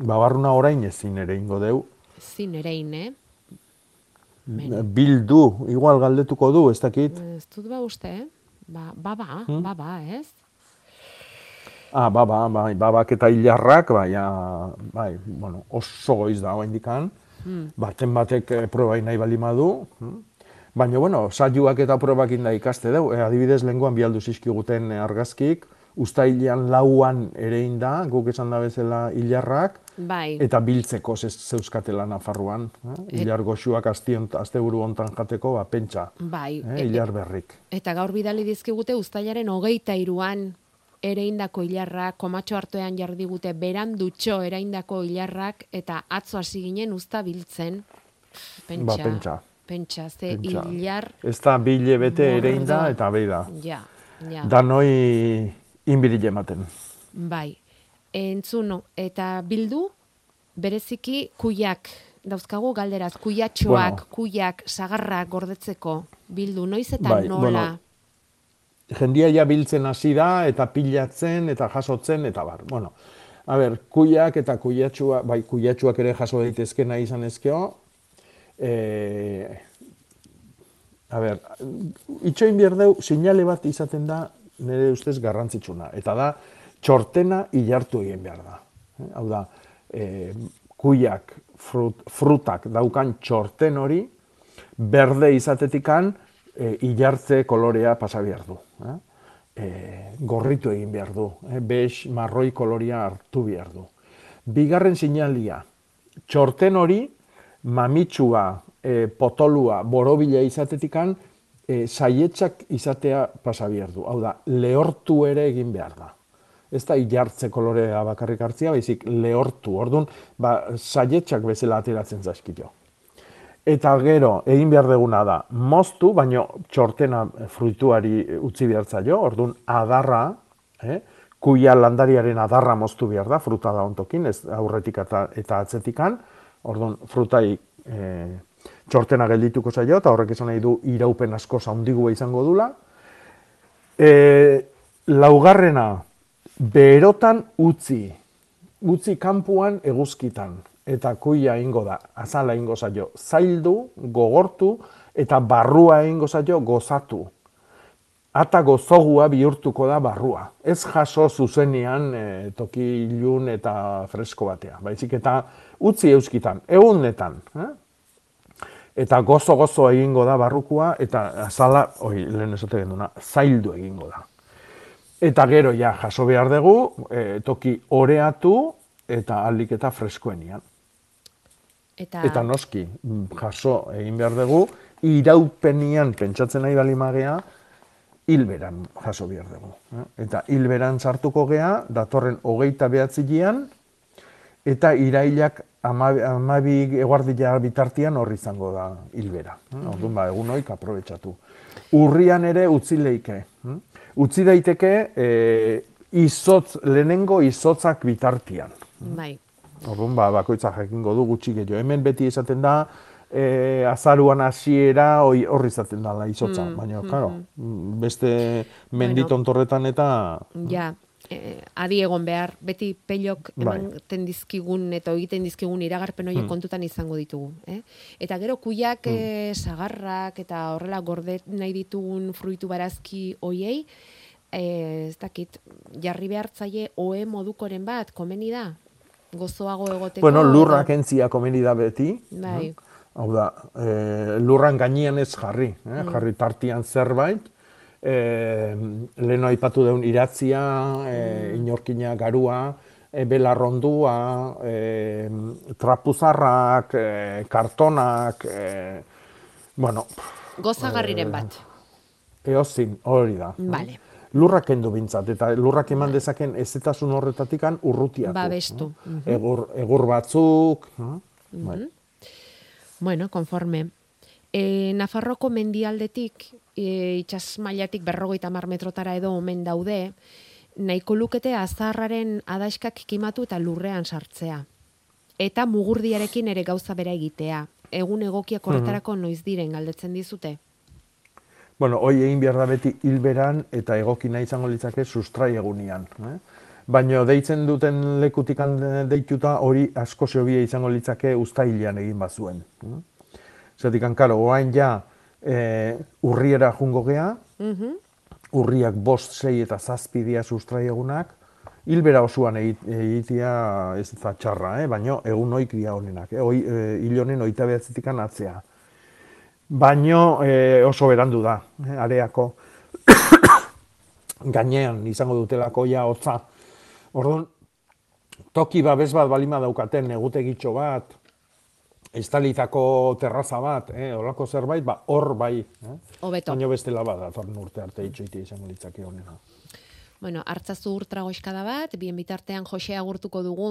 Babarruna orain ezin ere ingo deu. zin erein, eh? Bildu, igual galdetuko du, ez dakit. Ez dut ba uste, eh? Ba, ba, ba, Hmm? ba, ba, ez? Ah, baba, bai, babak eta hilarrak, bai, ah, bai, bueno, oso goiz da indikan. Baten batek eh, probai nahi bali madu. hmm? Baina, bueno, saioak eta probak inda ikaste deu. E, adibidez, lenguan bialdu zizkiguten eh, argazkik, ustailean lauan ere inda, guk esan da bezala hilarrak, Bai. eta biltzeko ze, zeuskatela Nafarroan. Eh? Hilar goxuak astiont, asteburu hontan jateko, ba, pentsa, Bai. eh? e- hilar berrik. Eta gaur bidali dizkigute uztailaren hogeita iruan ereindako hilarrak, komatxo hartuean jardigute berandutxo ereindako hilarrak, eta atzo hasi ginen uzta biltzen. Pentsa. Ba, pentsa. Pentsa, ze Pentsa. hilar, Ez da bile bete ere Mordo. inda, eta behi da. ja, ja. Danoi inbirile ematen. Bai. Entzuno, eta bildu, bereziki kuiak, dauzkagu galderaz, kuiatxoak, Bueno. kuiak, sagarrak gordetzeko, bildu, noiz eta Bai, nola? bueno, Jendia ja biltzen hasi da, eta pilatzen, eta jasotzen, eta bar. Bueno, a ber, kuiak eta kuiatxua, bai, kuiatxuak ere jaso daitezke nahi izan ezkeo, e, a ber, itxoin behar deu, sinale bat izaten da, nire ustez garrantzitsuna, eta da, txortena ilartu egin behar da. Eh, Hau da, e, kuiak, frut, frutak daukan txorten hori, berde izatetikan, e, ilartze kolorea pasa behar du. E, gorritu egin behar du, eh? bex, marroi kolorea hartu behar du. Bigarren sinalia, txorten hori, mamitsua, e, potolua, borobila izatetikan, e, saietxak izatea pasa behar du. Hau da, lehortu ere egin behar da. Ez da ilartze kolorea bakarrik hartzia, baizik lehortu. Orduan, ba, saietxak bezala ateratzen zaizkio. Eta gero, egin behar deguna da, moztu, baino txortena fruituari utzi behar zaio, orduan adarra, eh? kuia landariaren adarra moztu behar da, fruta da ontokin, ez aurretik eta, eta atzetikan, orduan frutai eh, txortena geldituko zaio, eta horrek esan nahi du iraupen asko zaundigua izango dula. E, laugarrena, berotan utzi, utzi kanpuan eguzkitan, eta kuia ingo da, azala ingo zaio, zaildu, gogortu, eta barrua ingo zaio gozatu. Ata gozogua bihurtuko da barrua. Ez jaso zuzenean e, toki ilun eta fresko batea. Baizik eta utzi euskitan, egunetan. Eh? Eta gozo-gozo egingo da barrukua, eta azala, oi, lehen esate genduna, zaildu egingo da. Eta gero ja jaso behar dugu, e, toki oreatu eta aldik eta freskoenian. Eta, Eta noski, mm, jaso egin behar dugu, iraupenian pentsatzen nahi bali magea, hilberan jaso behar dugu. eh? Eta hilberan sartuko gea, datorren hogeita behatzilean, eta irailak amabi, amabi eguardila bitartian horri izango da hilbera. eh? Orduan ba, egun hoik aprobetsatu. Urrian ere utzi leike. eh? Utzi daiteke e, izotz, lehenengo izotzak bitartian. bai, Orduan, ba, bakoitza jakingo du gutxi gehiago. Hemen beti esaten da, e, azaruan hasiera horri izaten dela izotza. Baina, claro, beste menditontorretan eta... ja, eh, adi egon behar, beti pelok Bai. ematen dizkigun eta egiten dizkigun iragarpen horiek kontutan izango ditugu. Eh? Eta gero kuiak eh, sagarrak eta horrela gorde nahi ditugun fruitu barazki hoiei, eh, ez dakit, jarri behartzaile oe modukoren bat, komeni da? Gozoago egoteko? Bueno, edo- lurrak entzia komeni da beti. Bai. Hau da, e, lurran gainean ez jarri, eh? jarri tartian zerbait. E, leheno aipatu deun iratzia, e, inorkina garua, e, belarrondua, e, trapuzarrak, e, kartonak, e, bueno, Gozagarriren bat. eozin hori da. Vale. Lurrak kendu bintzat, eta lurrak eman dezaken ezetasun horretatikan urrutiatu. Babestu. Egur, egur batzuk, bai. Bueno, konforme. E, Nafarroko mendialdetik, e, itxas mailatik berrogeita mar metrotara edo omen daude, nahiko lukete azarraren adaskak kimatu eta lurrean sartzea. Eta mugurdiarekin ere gauza bera egitea. Egun egokiak horretarako noiz diren galdetzen dizute. Bueno, hoi egin behar da beti hilberan eta egokina izango litzake sustrai egunian. Eh? Baina deitzen duten lekutikan deituta hori asko zeobia izango litzake ustailean egin bazuen. Eh? Zertik, karo, oain ja e, urriera jungo gea, Mhm. urriak bost, sei eta zazpi dia sustrai egunak, hilbera osoan egit- egitea ez da txarra, eh? baina egun oik dia honenak, eh? Oi, e, hil honen oita behatzetikan atzea. Baino e, oso berandu da, eh? areako <coughs> gainean izango dutelako ja hotza. Orduan, toki babes bat balima daukaten, negutegitxo bat, estalitako terraza bat, eh, olako zerbait, ba, hor bai. Eh? Hobeto. Baina bestela bada, torn urte arte itxoitia izango litzake honena. Bueno, hartzazu urtragoiskada bat, bien bitartean Jose agurtuko dugu.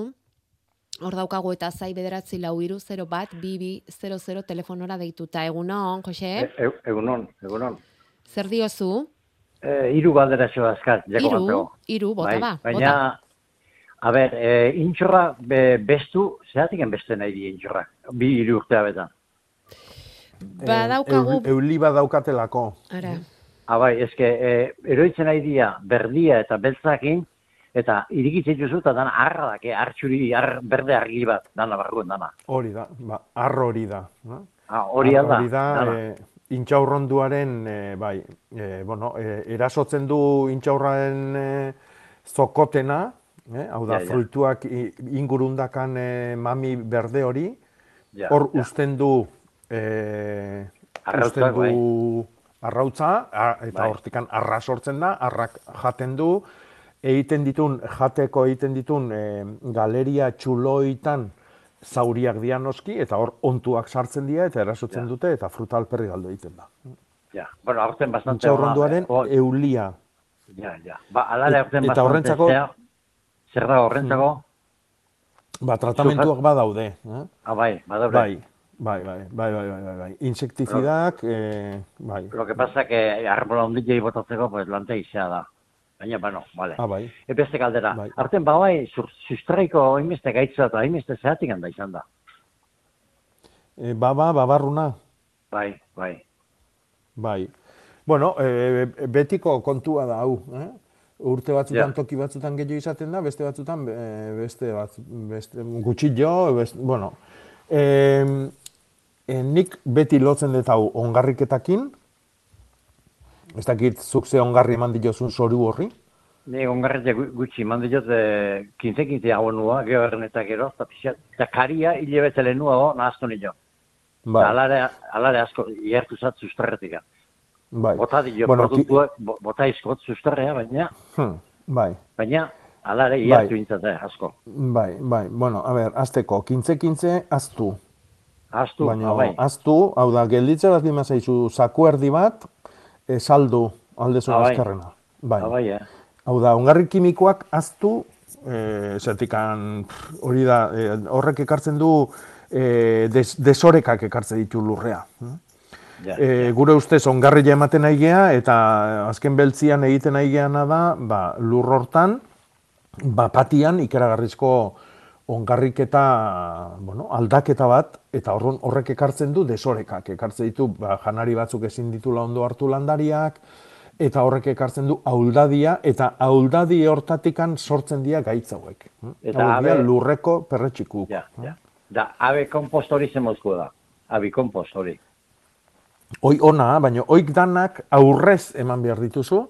Hor daukagu eta zai bederatzi lau iru 0 bat, bibi 00 telefonora deituta. Egunon, Jose? E, e, egunon, egunon. Zer diozu? E, iru galdera zo azkat, jako Iru, batzego. iru, bota Bai, ba, Baina, a ber, e, intxorra be, bestu, zeratik beste nahi di intxorra, bi iru urtea betan. Badaukagu, Eu, euli bat daukatelako. ara, Ah, bai, eske, e, eroitzen nahi dia berdia eta beltzakin, eta irikitzen duzu eta dana arra dake, artxuri, ar, berde argi bat, dana barruen dana. Hori da, ba, arro hori da. No? Ah, hori alda, Hori da, e, intxaurronduaren, e, bai, e, bueno, e, erasotzen du intxaurraren e, zokotena, eh? hau da, Ja, ja. fruituak ingurundakan e, mami berde hori, Ja, hor ja. uzten du, e, Arrautzak, uzten du arrautza, a, eta Bai. hortikan arra sortzen da, arrak jaten du, egiten ditun, jateko egiten ditun e, galeria txuloitan zauriak dianoski, eta hor ontuak sartzen dira, eta erasotzen Ja. dute, eta fruta alperri galdu egiten da. Ja, bueno, aurten bastante... Intxaurronduaren ona, eh, eulia. Ja, ja. Ba, alare aurten Eta bastante... horrentzako- zea- Zer da horrentzako? Ba, tratamentuak badaude. Eh? Ah, bai, badaude. Bai, bai, bai, bai, bai, bai, bai, bai. Insektizidak, eh, bai. Lo que pasa que arbola ondilei botatzeko, pues, lante izea da. Baina, bueno, vale. Ah, bai. E beste galdera. Bai. Arten, ba, bai, sustraiko hainbeste gaitza eta hainbeste zehatik handa izan da. E, baba, babarruna, Bai, bai. bai. Bueno, e, betiko kontua da hau, eh? Urte batzutan, Ja. toki batzutan gehiago izaten da, beste batzutan, e, beste bat, beste, gutxillo, beste, bueno. E, e, nik beti lotzen dut hau ongarriketakin, ez dakit zuk ze ongarri eman diozun zoru horri, Ni ongarretia gu- gutxi, mandi jot, e, 15-15 hau nua, erren eta gero, eta pixat, eta karia hile betele nua do, nahaztu nio. bai, Alare, alare asko, iertu zat susterretika. bai. Bota dio Bueno, ki- produktuak, bo- bota izkot susterrea, baina, Hmm, bai. baina, alare Bai. iertu intzate, asko. Bai, bai, bueno, a ber, azteko, kintze-kintze, aztu. Aztu, Baina, bai. aztu, hau da, gelditze bat dima zaizu, zaku erdi bat, saldu aldezu Ah, bai. azkarrena. Bai. Ah, bai, eh? Hau da, ongarri kimikoak aztu, e, zertikan, pff, hori da, e, horrek ekartzen du, e, des, desorekak ekartzen ditu lurrea. hm? Ja. E, gure ustez ongarria ematen nahi gea, eta azken beltzian egiten nahi geana da, ba, lur hortan, bapatian ikeragarrizko ongarriketa, bueno, aldaketa bat, eta horren horrek ekartzen du desorekak, ekartzen ditu ba, janari batzuk ezin ditula ondo hartu landariak, eta horrek ekartzen du auldadia, eta auldadi hortatikan sortzen dira gaitz hauek. Eta Hauek dira abe- lurreko perretxikuk. Ja, ja. Da, abe kompost hori zemozko da. Abi kompost hori. Hoi ona, baina oik danak aurrez eman behar dituzu,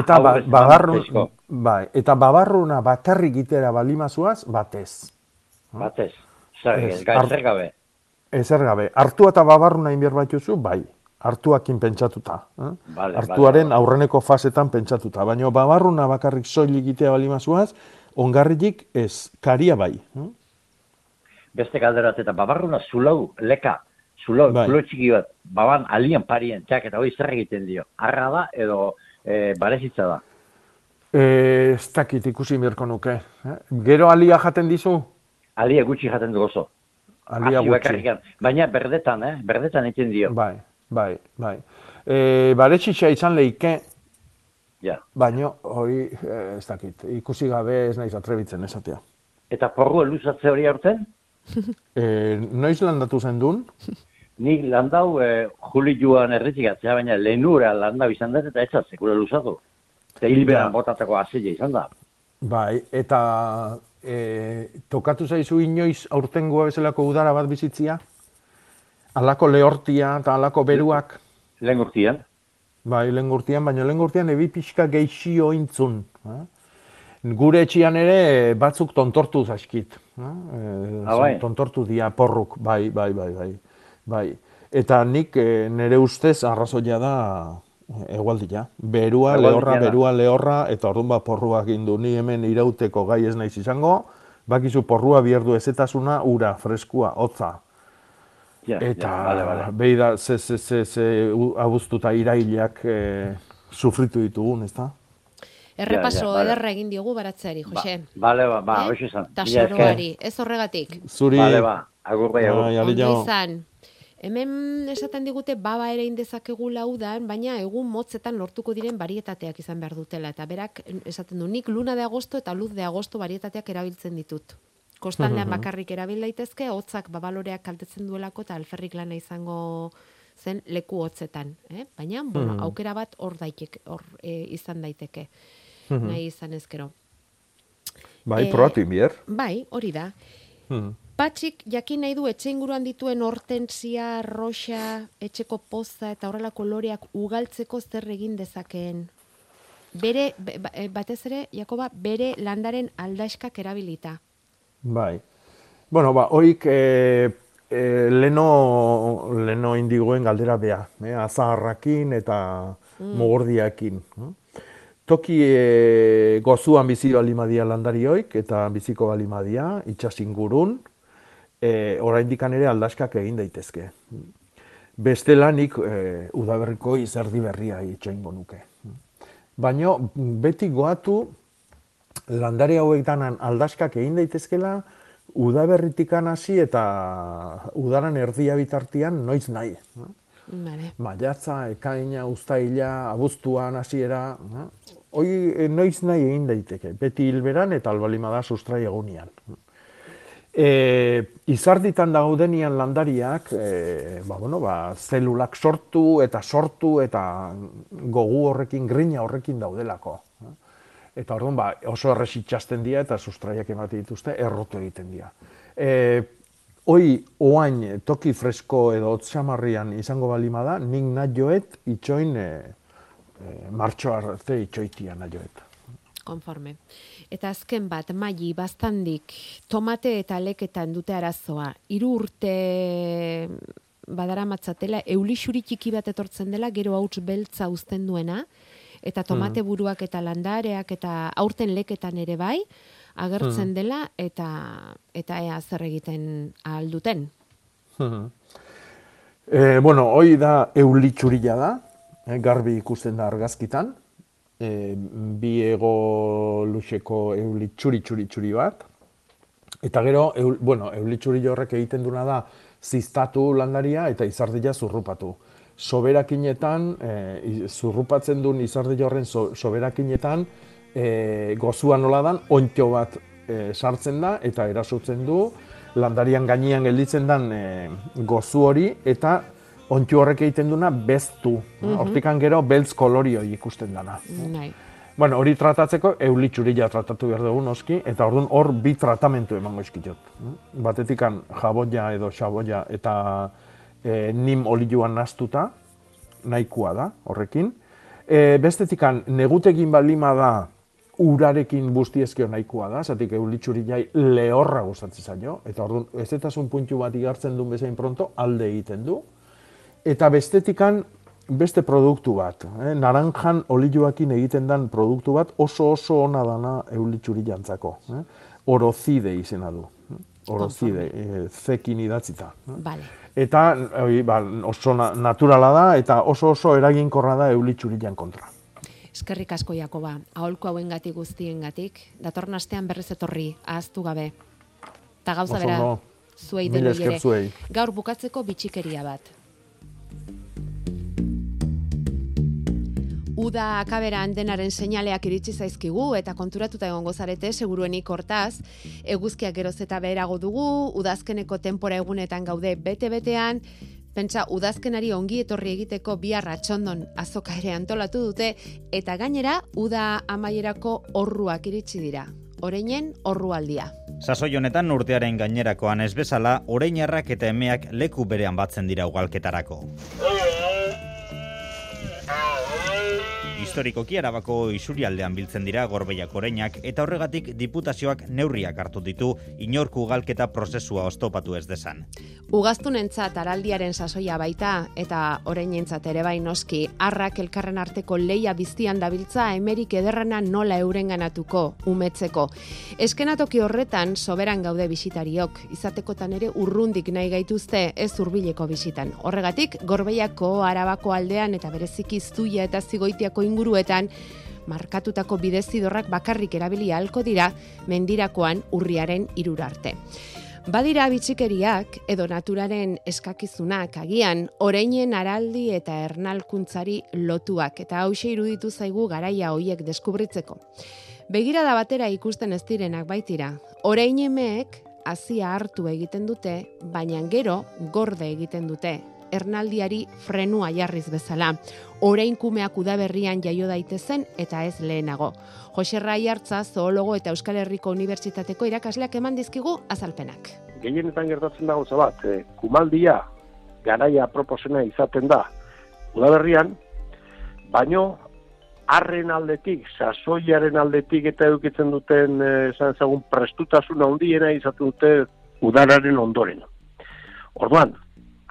eta ba, babarrun, bai, eta babarruna bakarrik gitera balimazuaz, batez. Batez. Zer, Ez, ez, gai, zer gabe. Ezer gabe, hartua eta babarruna inbier baituzu, bai, hartuakin pentsatuta. Eh? Vale, Hartuaren vale, aurreneko fasetan pentsatuta, baina babarruna bakarrik soilik gitea balimazuaz, ongarrilik ez, karia bai. eh? Beste galderat eta babarruna zulau, leka, zulau, Bai. zulo txiki bat, baban alien parien, txak, eta hori zer egiten dio. Arra da edo e, barezitza da. E, ez dakit ikusi mirko nuke. Eh? Gero alia jaten dizu? Alie gutxi jaten du oso. Alia Hasi gutxi. bakarrikan. Baina berdetan, eh? Berdetan egiten dio. Bai, bai, bai. E, baretxitxa izan leike, Ja. Baino, hori, eh, ez dakit, ikusi gabe ez naiz atrebitzen esatea. Eta porru eluzatze hori aurten, <laughs> E, noiz landatu zen duen? <laughs> nik landau e, juli joan erretikatzea, baina lehenura landau izan dut eta etza sekula luzatu. Eta hilberan Ja. botatako azila izan da. Bai, eta e, tokatu zaizu inoiz aurtengoa bezalako udara bat bizitzia? Alako lehortia eta alako beruak? Lehen urtian. Bai, lehen urtean, baina lehen urtean ebi pixka geixio intzun. eh? Gure etxian ere batzuk tontortu zaskit. eh? Eh, Ah, bai? Tontortu dia porruk, bai, bai, bai, bai. Bai. Eta nik eh, nire ustez arrazoia da eh, egualdia. Berua, Egualdia lehorra, da. berua, lehorra, eta orduan ba porruak indu. Ni hemen irauteko gai ez naiz izango, bakizu porrua bierdu ezetasuna, ura, freskua, hotza. Ja, Eta, ja, bale, bale. behi da, ze, ze, ze, ze, u- abuztu eta irailak eh, sufritu ditugun, ezta? Errepaso Ja, ja, ederra egin diogu baratzeari, Jose. Bale, ba, ba, Eh? hoxe izan. Ta ez horregatik. Zuri, Bale, ba, agur bai, agur. Ondo izan. Hemen esaten digute baba ere indezakegu laudan, baina egun motzetan lortuko diren barietateak izan behar dutela. Eta berak esaten du, nik luna de agosto eta luz de agosto barietateak erabiltzen ditut. Kostaldean bakarrik erabil daitezke, hotzak babaloreak kaltetzen duelako eta alferrik lana izango zen leku hotzetan. Eh? Baina, bueno, aukera bat hor daiteke, hor e, izan daiteke. Nahi izan ezkero. bai, Eh, probatu inbier. Bai, hori da. Patxik jakin nahi du etxe inguruan dituen hortensia, roxa, etxeko poza eta horrelako loreak ugaltzeko zer egin dezakeen. Bere, be- ba- eh, batez ere, Jakoba, bere landaren aldaiskak erabilita. Bai. Bueno, ba, hoik e, e, leno, leno indigoen galdera bea, eh? azaharrakin eta mogordiakin. eh? Toki e, gozuan bizi balimadia landarioik eta biziko balimadia, itxas ingurun, e, oraindikan ere aldaskak egin daitezke. Bestela nik e, udaberriko izerdi berria itxoingo nuke. Baina beti goatu landare hauek danan aldaskak egin daitezkela, udaberritikan hasi eta udaran erdia bitartian noiz nahi. Vale. Maiatza, ekaina, uztaila, abuztuan hasiera, hoi eh, noiz nahi egin daiteke, beti hilberan eta albalimada sustrai egunian. E, izarditan daudenian landariak, e, ba, bueno, ba, zelulak sortu eta sortu eta gogu horrekin, grina horrekin daudelako. Eta orduan ba, oso errez itxasten dira eta sustraiak ematen dituzte errotu egiten dira. E, hoi, oain, toki fresko edo otxamarrian izango balima da, nik nahi itxoin e, e, martxo arte itxoitia nahi joet. Konforme. Eta azken bat, maili, baztandik, tomate eta leketan dute arazoa. Hiru urte badara matzatela, eulixuri txiki bat etortzen dela, gero hauts beltza uzten duena, eta tomate buruak eta landareak eta aurten leketan ere bai, agertzen dela, eta eta ea zer egiten ahal duten. E, bueno, hoi da eulitxurila da, eh, garbi ikusten da argazkitan, e, bi ego luxeko eulitxuri txuri txuri bat, eta gero, eul, bueno, eulitxuri horrek egiten duna da ziztatu landaria eta izardia zurrupatu. Soberakinetan, e, zurrupatzen duen izardi horren so, soberakinetan, e, gozua nola dan, ontio bat e, sartzen da eta erasotzen du, landarian gainean gelditzen dan e, gozu hori eta ontio horrek egiten duna beztu. Hortikan gero beltz kolorio ikusten dana. Nahi. Bueno, hori tratatzeko eulitxurila tratatu behar dugu noski, eta orduan hor bi tratamentu emango eskitut. Batetikan jaboia edo xaboia eta e, nim olioan naztuta, nahikoa da horrekin. E, bestetikan negutekin balima da urarekin bustiezkeo nahikoa da, zatik eulitxurilai lehorra gustatzen zaio, eta orduan ezetasun puntu bat igartzen duen bezain pronto alde egiten du. Eta bestetikan beste produktu bat, eh? naranjan olioakin egiten dan produktu bat oso oso ona dana eulitxuri jantzako. Eh? Orozide izena du. eh? Orozide, eh, zekin idatzita. eh? Vale. Eta oi, ba, oso na- naturala da eta oso oso eraginkorra da eulitxurilan kontra. Eskerrik asko Jakoba, aholku hauengatik guztiengatik, datorren astean berriz etorri, ahaztu gabe. Ta gauza bera, ondo. zuei denoi ere. zuei. Gaur bukatzeko bitxikeria bat. Uda akaberan denaren seinaleak iritsi zaizkigu eta konturatuta egongo zarete seguruenik hortaz, eguzkiak geroz eta beherago dugu, udazkeneko tempora egunetan gaude bete-betean, Pentsa, udazkenari ongi etorri egiteko bi arratxondon azoka ere antolatu dute, eta gainera, uda amaierako horruak iritsi dira. Oreinen horrualdia. Sasoi honetan urtearen gainerakoan ez bezala, oreinarrak eta emeak leku berean batzen dira ugalketarako. Historikoki arabako isurialdean biltzen dira gorbeiak oreinak eta horregatik diputazioak neurriak hartu ditu inorku galketa prozesua ostopatu ez desan. Ugaztunentzat araldiaren sasoia baita eta oreinentzat ere bai noski arrak elkarren arteko leia biztian dabiltza emerik ederrana nola eurenganatuko umetzeko. Eskenatoki horretan soberan gaude bisitariok izatekotan ere urrundik nahi gaituzte ez hurbileko bisitan. Horregatik gorbeiako arabako aldean eta bereziki zuia eta zigoitiako ingur inguruetan markatutako bidezidorrak bakarrik erabili ahalko dira mendirakoan urriaren irurarte. Badira bitxikeriak edo naturaren eskakizunak agian oreinen araldi eta ernalkuntzari lotuak eta hause iruditu zaigu garaia hoiek deskubritzeko. Begira da batera ikusten ez direnak baitira. Oreinemeek hasia hartu egiten dute, baina gero gorde egiten dute ernaldiari frenua jarriz bezala. Orain kumeak udaberrian jaio daitezen eta ez lehenago. Jose Rai hartza, zoologo eta Euskal Herriko Unibertsitateko irakasleak eman dizkigu azalpenak. Gehienetan gertatzen dago zabat, eh, kumaldia garaia proposena izaten da udaberrian, baino harren aldetik, sasoiaren aldetik eta edukitzen duten eh, esan ezagun prestutasun handiena izaten dute udararen ondoren. Orduan,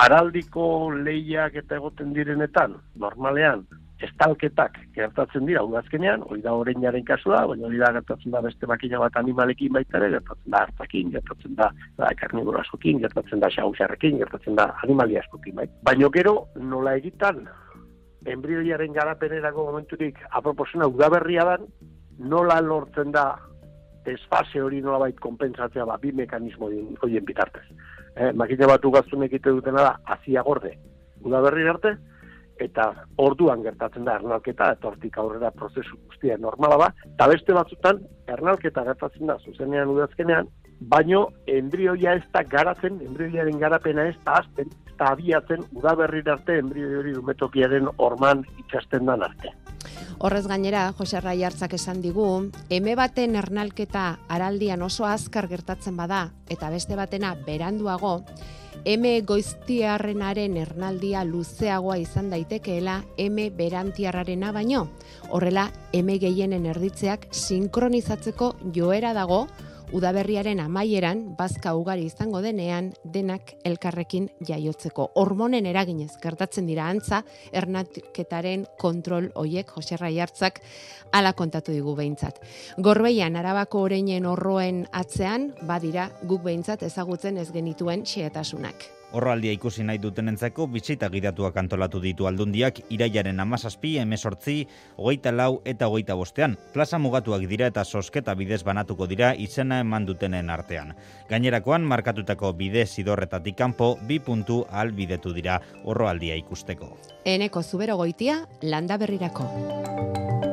araldiko lehiak eta egoten direnetan, normalean, estalketak gertatzen dira udazkenean, hori da oreinaren kasua, baina hori da gertatzen da beste makina bat animalekin baita ere, gertatzen da hartakin, gertatzen da, da karniboro askokin, gertatzen da xausarrekin, gertatzen da animali askokin bai. Baina gero, nola egitan, embrioiaren garapenerako momenturik aproposena udaberria dan, nola lortzen da desfase hori nolabait konpensatzea ba, bi mekanismo horien bitartez eh, makina bat ugaztun egite dutena da, azia gorde, udaberri arte, eta orduan gertatzen da ernalketa, eta hortik aurrera prozesu guztia normala ba, eta beste batzutan, ernalketa gertatzen da, zuzenean udazkenean, baino embrioia ez da garatzen, embrioiaren garapena ez da azten, eta abiatzen udaberri arte embrioi hori dumetokiaren orman itxasten dan arte. Horrez gainera, Jose Rai hartzak esan digu, eme baten ernalketa araldian oso azkar gertatzen bada, eta beste batena beranduago, eme goiztiarrenaren ernaldia luzeagoa izan daitekeela eme berantiarrarena baino. Horrela, eme gehienen erditzeak sinkronizatzeko joera dago, udaberriaren amaieran bazka ugari izango denean denak elkarrekin jaiotzeko. Hormonen eraginez gertatzen dira antza ernaketaren kontrol hoiek Jose Raiartzak ala kontatu digu behintzat. Gorbeian arabako oreinen horroen atzean badira guk behintzat ezagutzen ez genituen xeetasunak. Horraldia ikusi nahi dutenentzako bitxita gidatuak antolatu ditu aldundiak iraiaren amazazpi, emesortzi, hogeita lau eta hogeita bostean. Plaza mugatuak dira eta sosketa bidez banatuko dira izena eman dutenen artean. Gainerakoan, markatutako bide zidorretatik kanpo bi puntu albidetu dira horroaldia ikusteko. Eneko zubero goitia, landa berrirako.